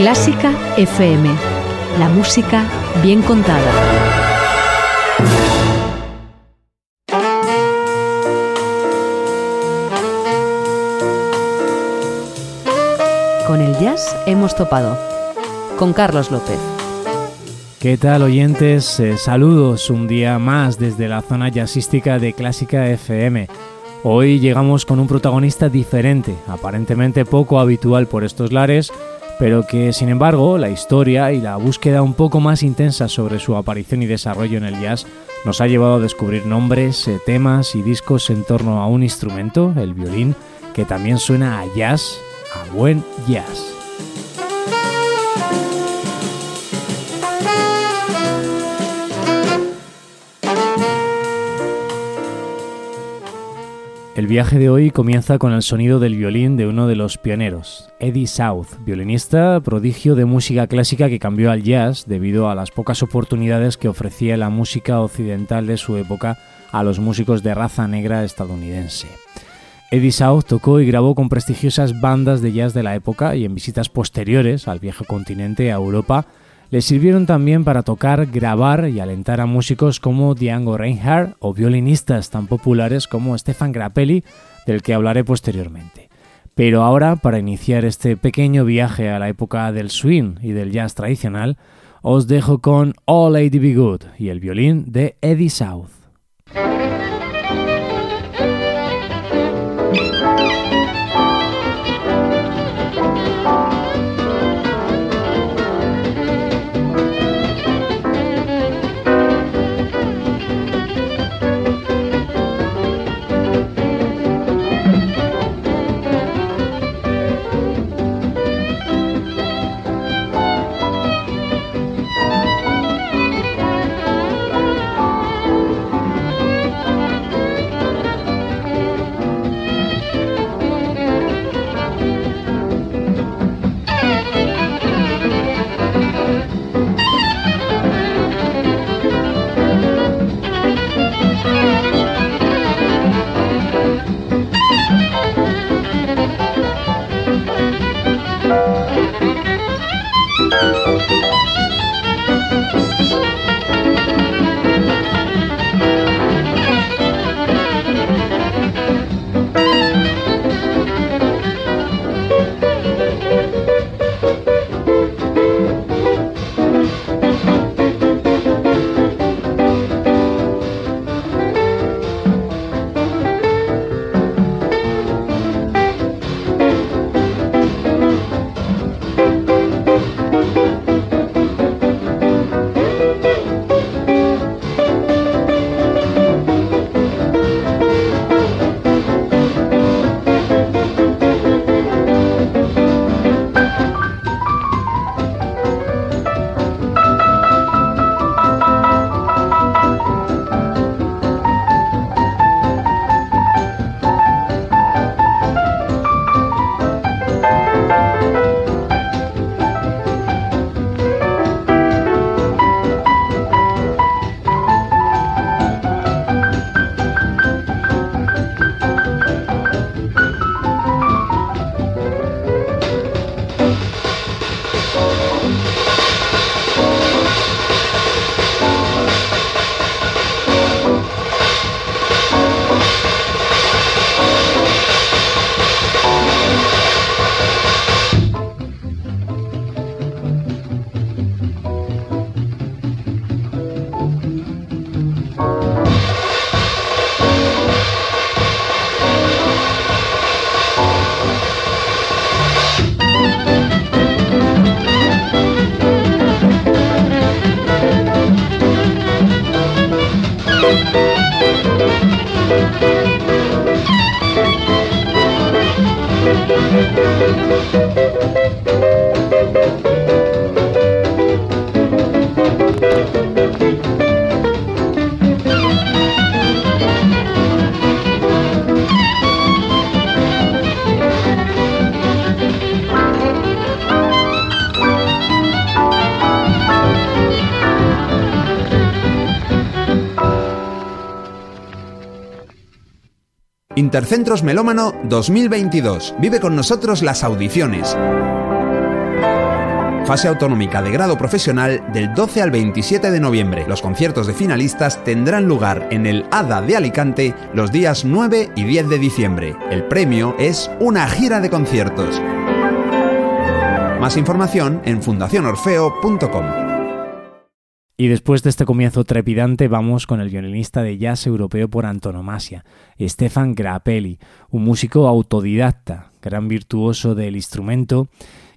Clásica FM. La música bien contada. Con el jazz hemos topado. Con Carlos López. ¿Qué tal oyentes? Eh, saludos un día más desde la zona jazzística de Clásica FM. Hoy llegamos con un protagonista diferente, aparentemente poco habitual por estos lares, pero que sin embargo la historia y la búsqueda un poco más intensa sobre su aparición y desarrollo en el jazz nos ha llevado a descubrir nombres, eh, temas y discos en torno a un instrumento, el violín, que también suena a jazz, a buen jazz. Viaje de hoy comienza con el sonido del violín de uno de los pioneros, Eddie South, violinista prodigio de música clásica que cambió al jazz debido a las pocas oportunidades que ofrecía la música occidental de su época a los músicos de raza negra estadounidense. Eddie South tocó y grabó con prestigiosas bandas de jazz de la época y en visitas posteriores al viejo continente a Europa le sirvieron también para tocar, grabar y alentar a músicos como Django Reinhardt o violinistas tan populares como Stefan Grappelli, del que hablaré posteriormente. Pero ahora, para iniciar este pequeño viaje a la época del swing y del jazz tradicional, os dejo con All Lady Be Good y el violín de Eddie South. Intercentros Melómano 2022. Vive con nosotros las audiciones. Fase autonómica de grado profesional del 12 al 27 de noviembre. Los conciertos de finalistas tendrán lugar en el ADA de Alicante los días 9 y 10 de diciembre. El premio es una gira de conciertos. Más información en fundacionorfeo.com. Y después de este comienzo trepidante vamos con el violinista de jazz europeo por antonomasia, Stefan Grappelli, un músico autodidacta, gran virtuoso del instrumento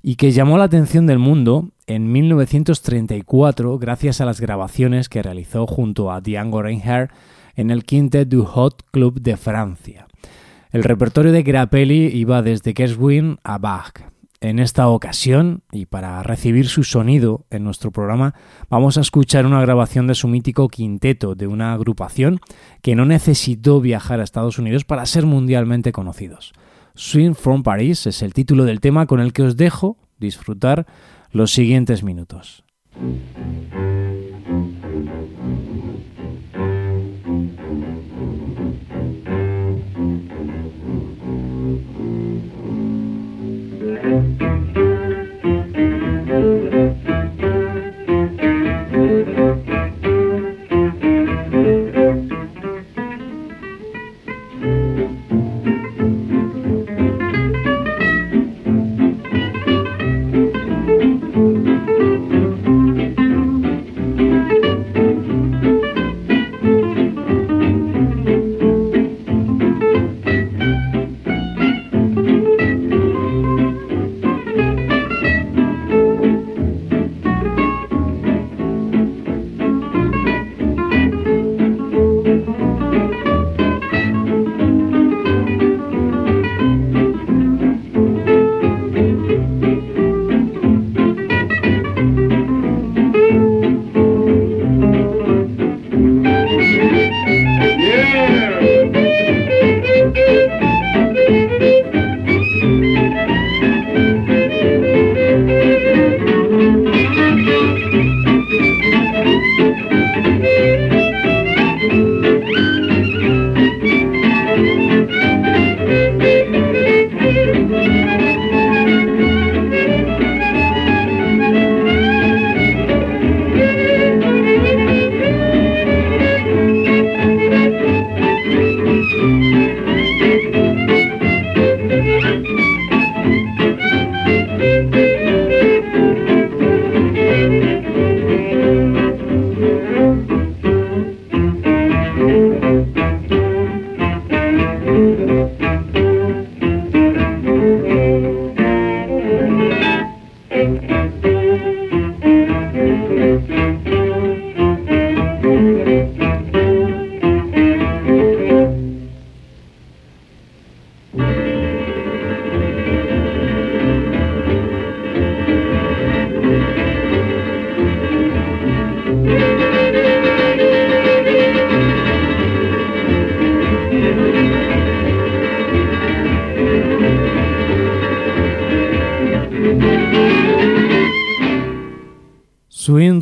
y que llamó la atención del mundo en 1934 gracias a las grabaciones que realizó junto a Django Reinhardt en el Quintet du Hot Club de Francia. El repertorio de Grappelli iba desde Gershwin a Bach. En esta ocasión, y para recibir su sonido en nuestro programa, vamos a escuchar una grabación de su mítico quinteto de una agrupación que no necesitó viajar a Estados Unidos para ser mundialmente conocidos. Swing from Paris es el título del tema con el que os dejo disfrutar los siguientes minutos.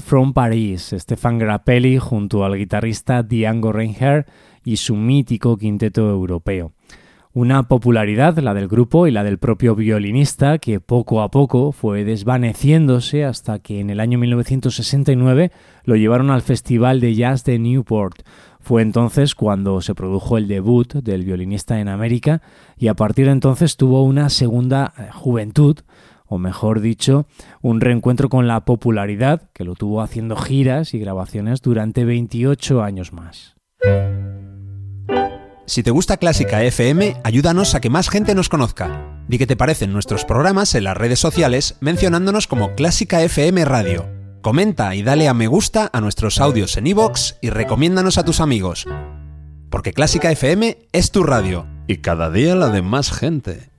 From Paris, Stefan Grappelli junto al guitarrista Django Reinhardt y su mítico quinteto europeo. Una popularidad, la del grupo y la del propio violinista, que poco a poco fue desvaneciéndose hasta que en el año 1969 lo llevaron al Festival de Jazz de Newport. Fue entonces cuando se produjo el debut del violinista en América y a partir de entonces tuvo una segunda eh, juventud o mejor dicho, un reencuentro con la popularidad que lo tuvo haciendo giras y grabaciones durante 28 años más. Si te gusta Clásica FM, ayúdanos a que más gente nos conozca. Di que te parecen nuestros programas en las redes sociales mencionándonos como Clásica FM Radio. Comenta y dale a me gusta a nuestros audios en iVoox y recomiéndanos a tus amigos. Porque Clásica FM es tu radio y cada día la de más gente.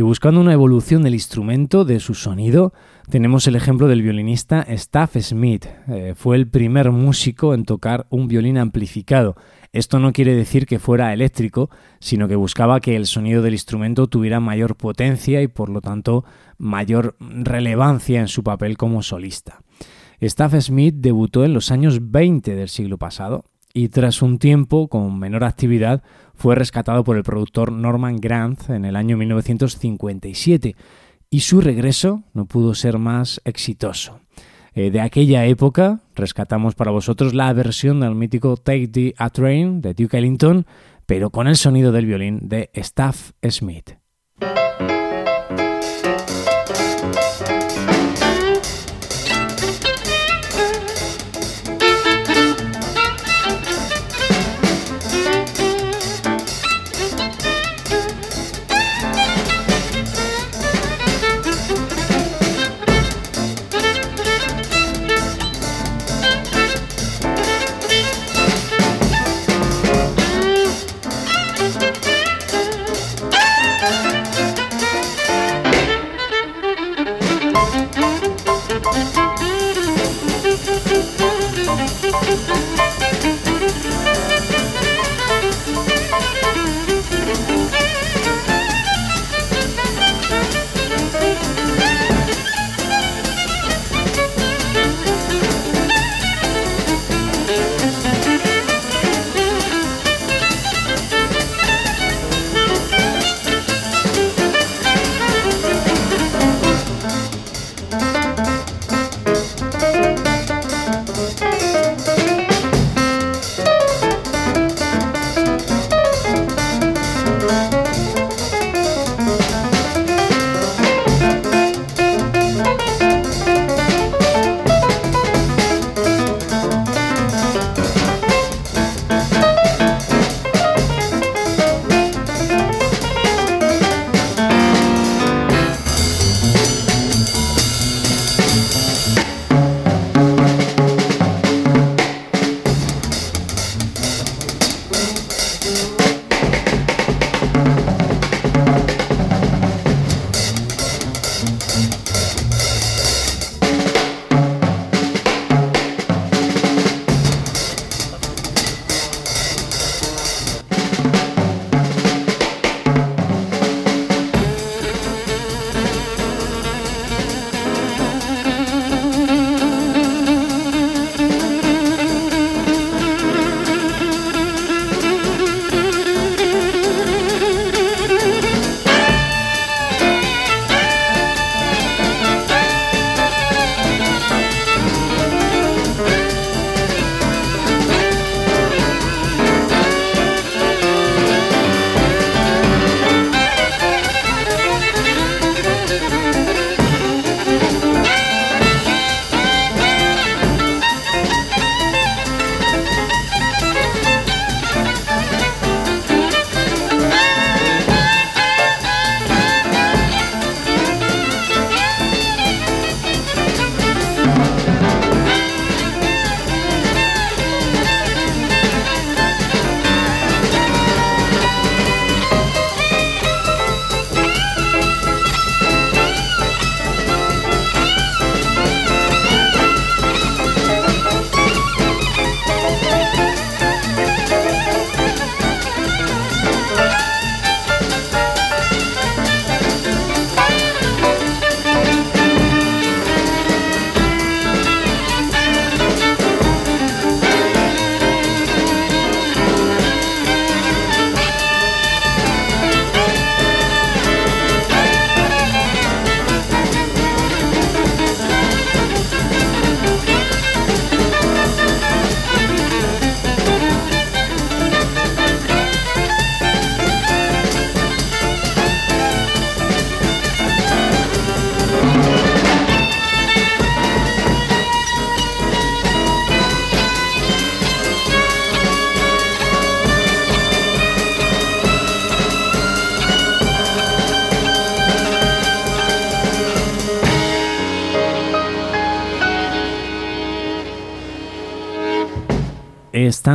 Y buscando una evolución del instrumento, de su sonido, tenemos el ejemplo del violinista Staff Smith. Eh, fue el primer músico en tocar un violín amplificado. Esto no quiere decir que fuera eléctrico, sino que buscaba que el sonido del instrumento tuviera mayor potencia y por lo tanto mayor relevancia en su papel como solista. Staff Smith debutó en los años 20 del siglo pasado y tras un tiempo con menor actividad fue rescatado por el productor Norman Grant en el año 1957 y su regreso no pudo ser más exitoso. Eh, de aquella época rescatamos para vosotros la versión del mítico Take the A Train de Duke Ellington, pero con el sonido del violín de Staff Smith.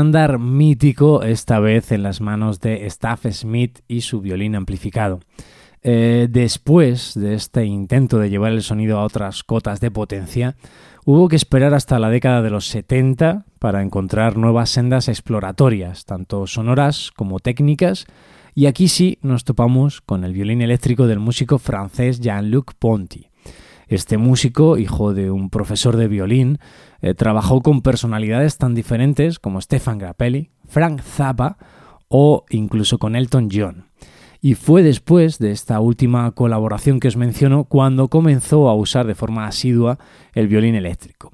Estándar mítico, esta vez en las manos de Staff Smith y su violín amplificado. Eh, después de este intento de llevar el sonido a otras cotas de potencia, hubo que esperar hasta la década de los 70 para encontrar nuevas sendas exploratorias, tanto sonoras como técnicas, y aquí sí nos topamos con el violín eléctrico del músico francés Jean-Luc Ponty. Este músico, hijo de un profesor de violín, eh, trabajó con personalidades tan diferentes como Stefan Grappelli, Frank Zappa o incluso con Elton John. Y fue después de esta última colaboración que os menciono cuando comenzó a usar de forma asidua el violín eléctrico.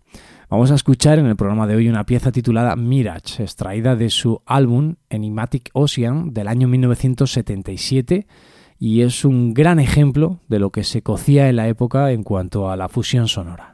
Vamos a escuchar en el programa de hoy una pieza titulada Mirage, extraída de su álbum Enigmatic Ocean del año 1977 y es un gran ejemplo de lo que se cocía en la época en cuanto a la fusión sonora.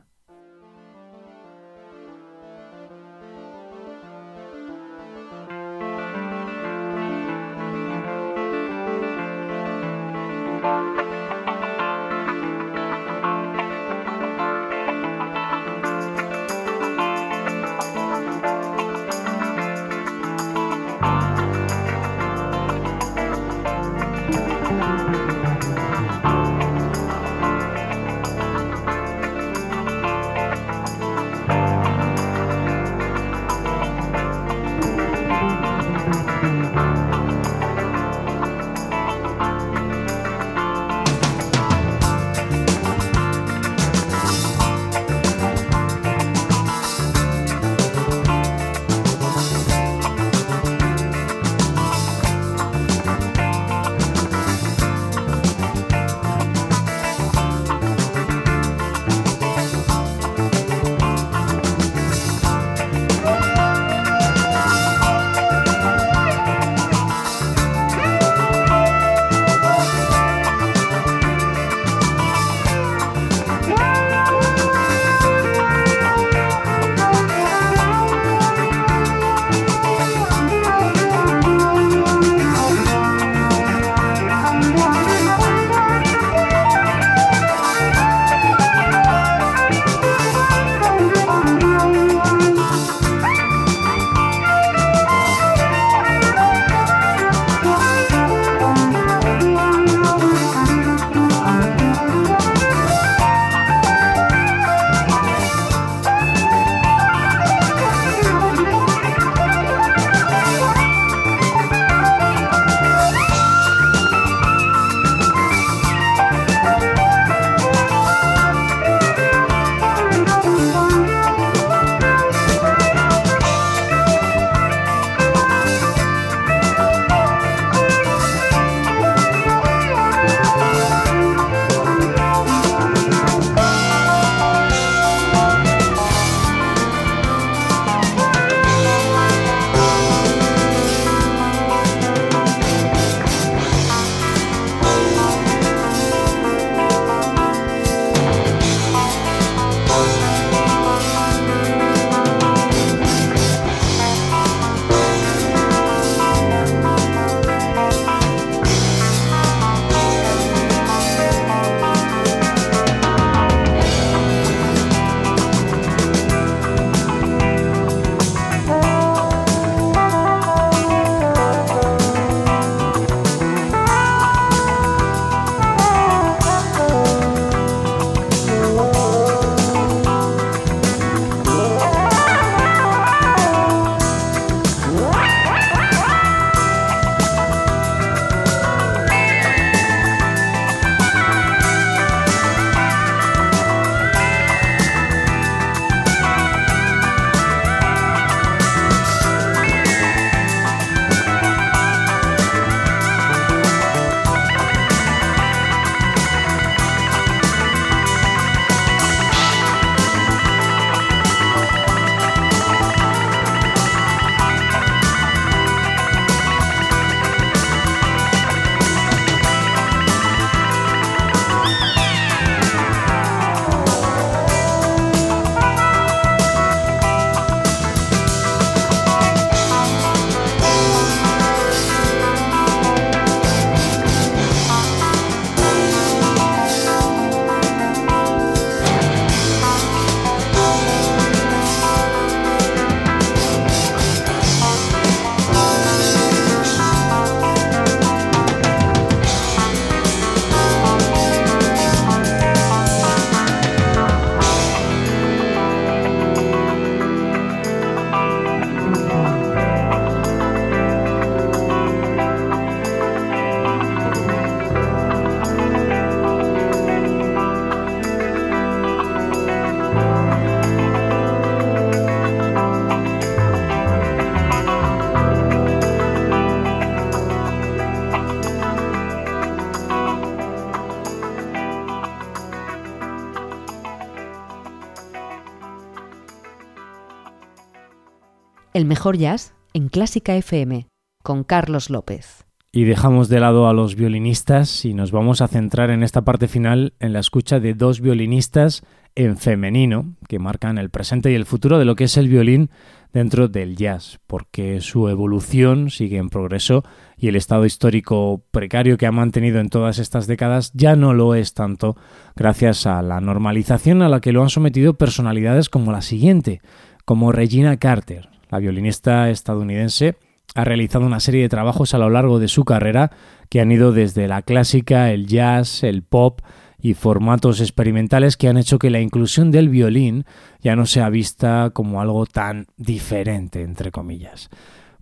El mejor jazz en Clásica FM con Carlos López. Y dejamos de lado a los violinistas y nos vamos a centrar en esta parte final en la escucha de dos violinistas en femenino que marcan el presente y el futuro de lo que es el violín dentro del jazz, porque su evolución sigue en progreso y el estado histórico precario que ha mantenido en todas estas décadas ya no lo es tanto gracias a la normalización a la que lo han sometido personalidades como la siguiente, como Regina Carter, la violinista estadounidense ha realizado una serie de trabajos a lo largo de su carrera que han ido desde la clásica, el jazz, el pop y formatos experimentales que han hecho que la inclusión del violín ya no sea vista como algo tan diferente, entre comillas.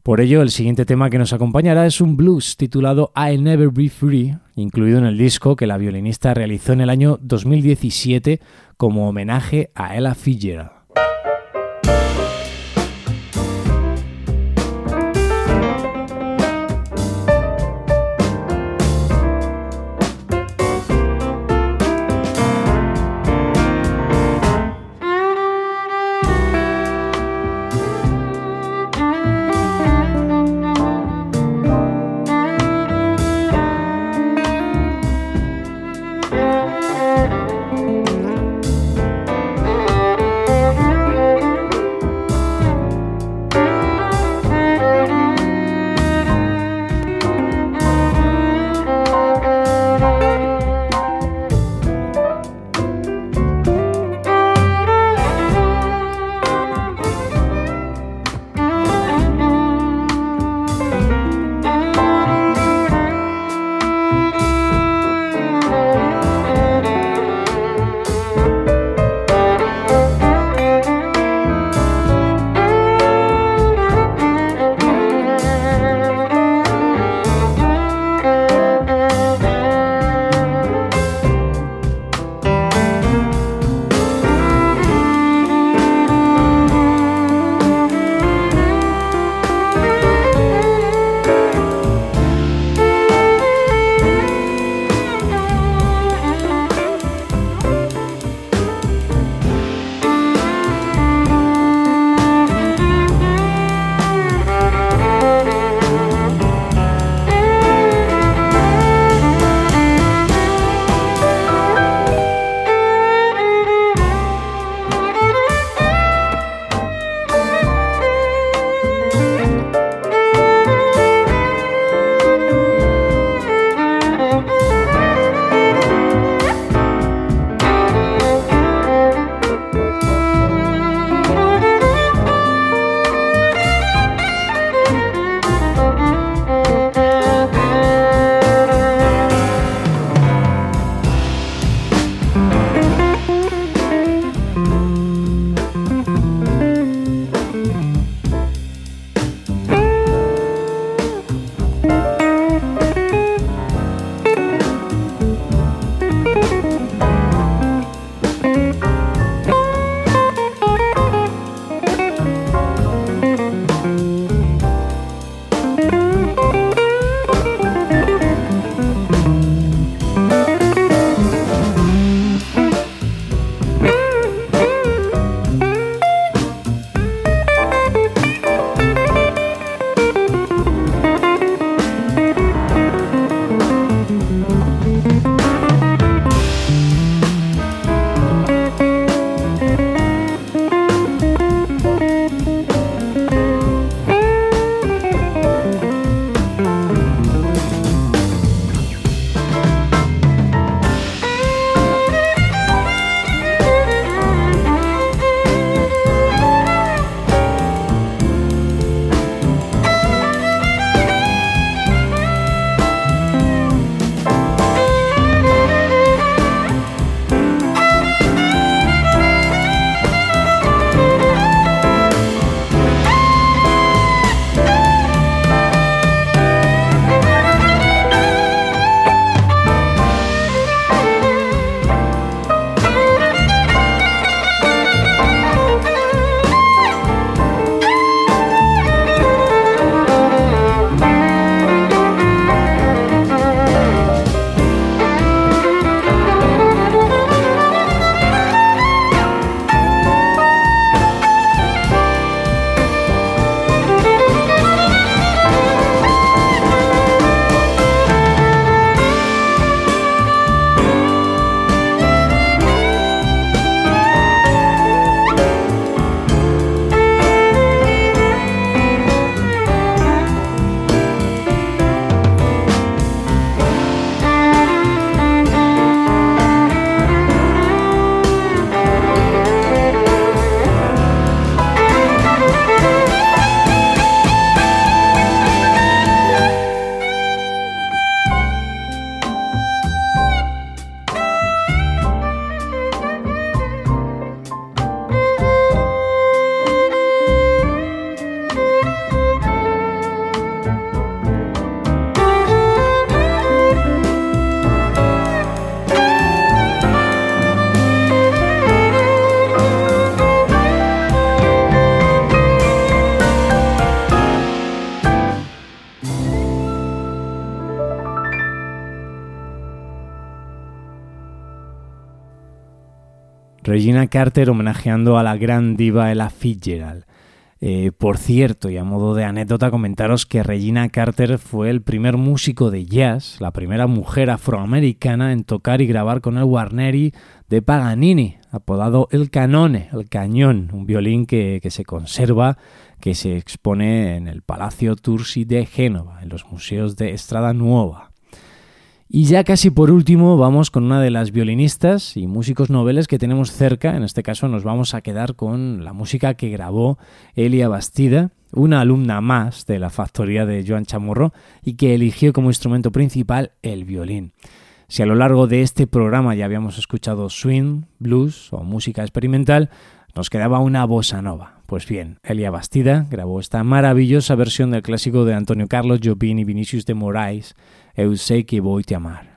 Por ello, el siguiente tema que nos acompañará es un blues titulado I'll Never Be Free, incluido en el disco que la violinista realizó en el año 2017 como homenaje a Ella Fitzgerald. Regina Carter homenajeando a la gran diva Ella Fitzgerald. Eh, por cierto, y a modo de anécdota, comentaros que Regina Carter fue el primer músico de jazz, la primera mujer afroamericana en tocar y grabar con el Guarneri de Paganini, apodado el Canone, el Cañón, un violín que, que se conserva, que se expone en el Palacio Tursi de Génova, en los museos de Estrada Nuova. Y ya casi por último vamos con una de las violinistas y músicos noveles que tenemos cerca, en este caso nos vamos a quedar con la música que grabó Elia Bastida, una alumna más de la factoría de Joan Chamorro y que eligió como instrumento principal el violín. Si a lo largo de este programa ya habíamos escuchado swing, blues o música experimental, nos quedaba una bossa nova. Pues bien, Elia Bastida grabó esta maravillosa versión del clásico de Antonio Carlos Jobim y Vinicius de Moraes, Eu sei que vou te amar.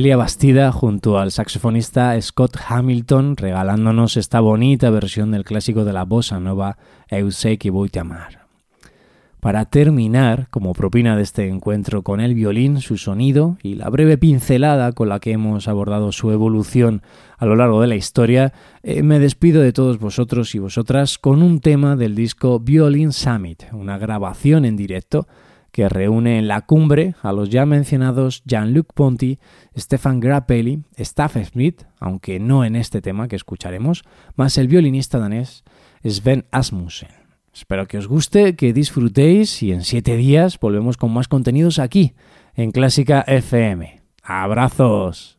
Elia Bastida junto al saxofonista Scott Hamilton regalándonos esta bonita versión del clásico de la bossa nova Eu sé que voy a amar. Para terminar, como propina de este encuentro con el violín, su sonido y la breve pincelada con la que hemos abordado su evolución a lo largo de la historia, eh, me despido de todos vosotros y vosotras con un tema del disco Violin Summit, una grabación en directo que reúne en la cumbre a los ya mencionados Jean-Luc Ponty, Stefan Grappelli, Staff Smith, aunque no en este tema que escucharemos, más el violinista danés Sven Asmussen. Espero que os guste, que disfrutéis y en siete días volvemos con más contenidos aquí, en Clásica FM. ¡Abrazos!